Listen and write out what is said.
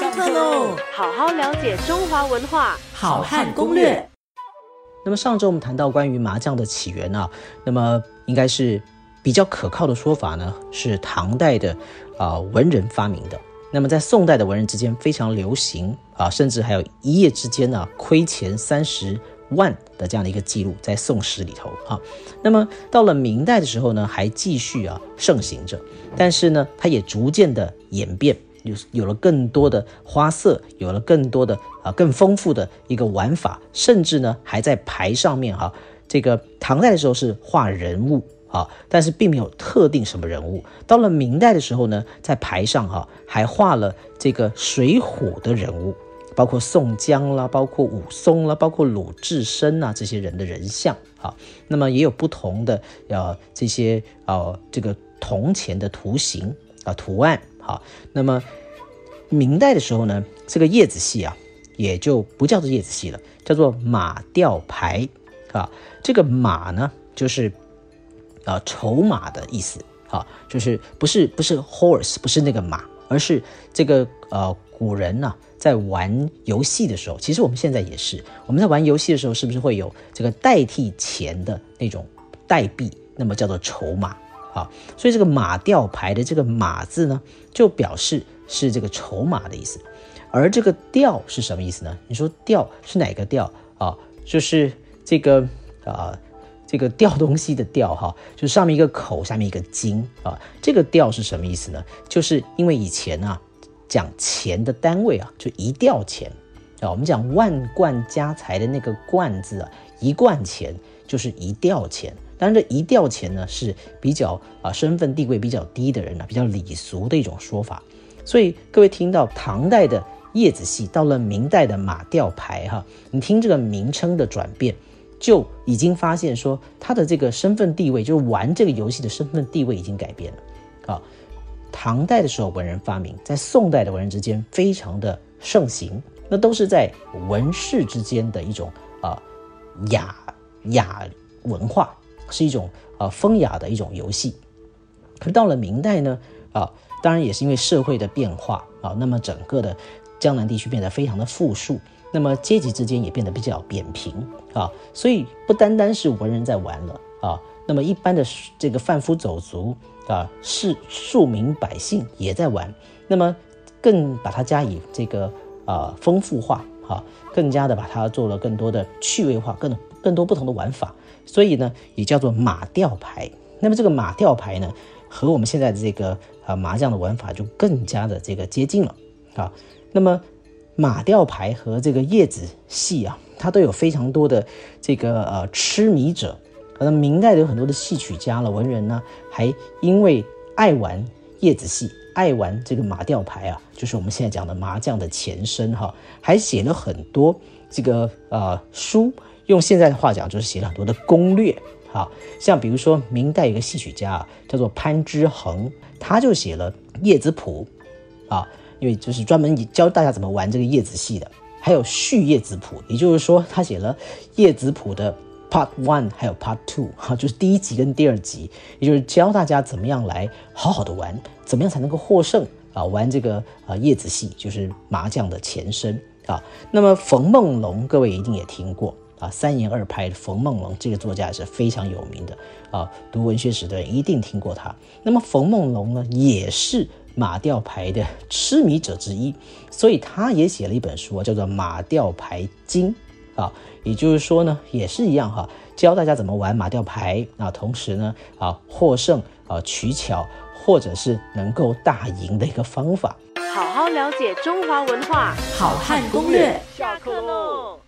上课喽！好好了解中华文化，好汉攻略。那么上周我们谈到关于麻将的起源啊，那么应该是比较可靠的说法呢，是唐代的啊文人发明的。那么在宋代的文人之间非常流行啊，甚至还有一夜之间呢亏钱三十万的这样的一个记录在《宋史》里头啊。那么到了明代的时候呢，还继续啊盛行着，但是呢，它也逐渐的演变。有有了更多的花色，有了更多的啊更丰富的一个玩法，甚至呢还在牌上面哈，这个唐代的时候是画人物啊，但是并没有特定什么人物。到了明代的时候呢，在牌上哈还画了这个水浒的人物，包括宋江啦，包括武松啦，包括鲁智深啊这些人的人像啊。那么也有不同的呃这些呃这个铜钱的图形啊图案。啊，那么明代的时候呢，这个叶子戏啊，也就不叫做叶子戏了，叫做马吊牌啊。这个马呢，就是啊筹码的意思啊，就是不是不是 horse，不是那个马，而是这个呃古人呢在玩游戏的时候，其实我们现在也是，我们在玩游戏的时候，是不是会有这个代替钱的那种代币，那么叫做筹码。好，所以这个马吊牌的这个马字呢，就表示是这个筹码的意思。而这个吊是什么意思呢？你说吊是哪个吊啊？就是这个啊，这个吊东西的吊哈，就上面一个口，下面一个金啊。这个吊是什么意思呢？就是因为以前啊，讲钱的单位啊，就一吊钱啊。我们讲万贯家财的那个贯字啊，一贯钱就是一吊钱。当然，这一吊钱呢是比较啊身份地位比较低的人呢，比较礼俗的一种说法。所以各位听到唐代的叶子戏，到了明代的马吊牌，哈，你听这个名称的转变，就已经发现说他的这个身份地位，就是玩这个游戏的身份地位已经改变了。啊，唐代的时候文人发明，在宋代的文人之间非常的盛行，那都是在文士之间的一种啊雅雅文化。是一种呃风雅的一种游戏，可到了明代呢啊，当然也是因为社会的变化啊，那么整个的江南地区变得非常的富庶，那么阶级之间也变得比较扁平啊，所以不单单是文人在玩了啊，那么一般的这个贩夫走卒啊，是庶民百姓也在玩，那么更把它加以这个啊丰富化啊，更加的把它做了更多的趣味化，更更多不同的玩法。所以呢，也叫做马吊牌。那么这个马吊牌呢，和我们现在的这个啊麻将的玩法就更加的这个接近了啊。那么马吊牌和这个叶子戏啊，它都有非常多的这个呃痴迷者。可能明代有很多的戏曲家了，文人呢，还因为爱玩叶子戏，爱玩这个马吊牌啊，就是我们现在讲的麻将的前身哈，还写了很多这个呃书。用现在的话讲，就是写了很多的攻略，啊像比如说明代有个戏曲家啊，叫做潘之恒，他就写了《叶子谱》，啊，因为就是专门教大家怎么玩这个叶子戏的。还有《续叶子谱》，也就是说他写了《叶子谱》的 Part One，还有 Part Two，哈，就是第一集跟第二集，也就是教大家怎么样来好好的玩，怎么样才能够获胜啊，玩这个啊叶子戏，就是麻将的前身啊。那么冯梦龙，各位一定也听过。啊，三言二拍，冯梦龙这个作家是非常有名的啊，读文学史的人一定听过他。那么冯梦龙呢，也是马吊牌的痴迷者之一，所以他也写了一本书，叫做《马吊牌经》啊，也就是说呢，也是一样哈，教大家怎么玩马吊牌啊，同时呢啊获胜啊取巧，或者是能够大赢的一个方法。好好了解中华文化，好汉攻略，下课喽。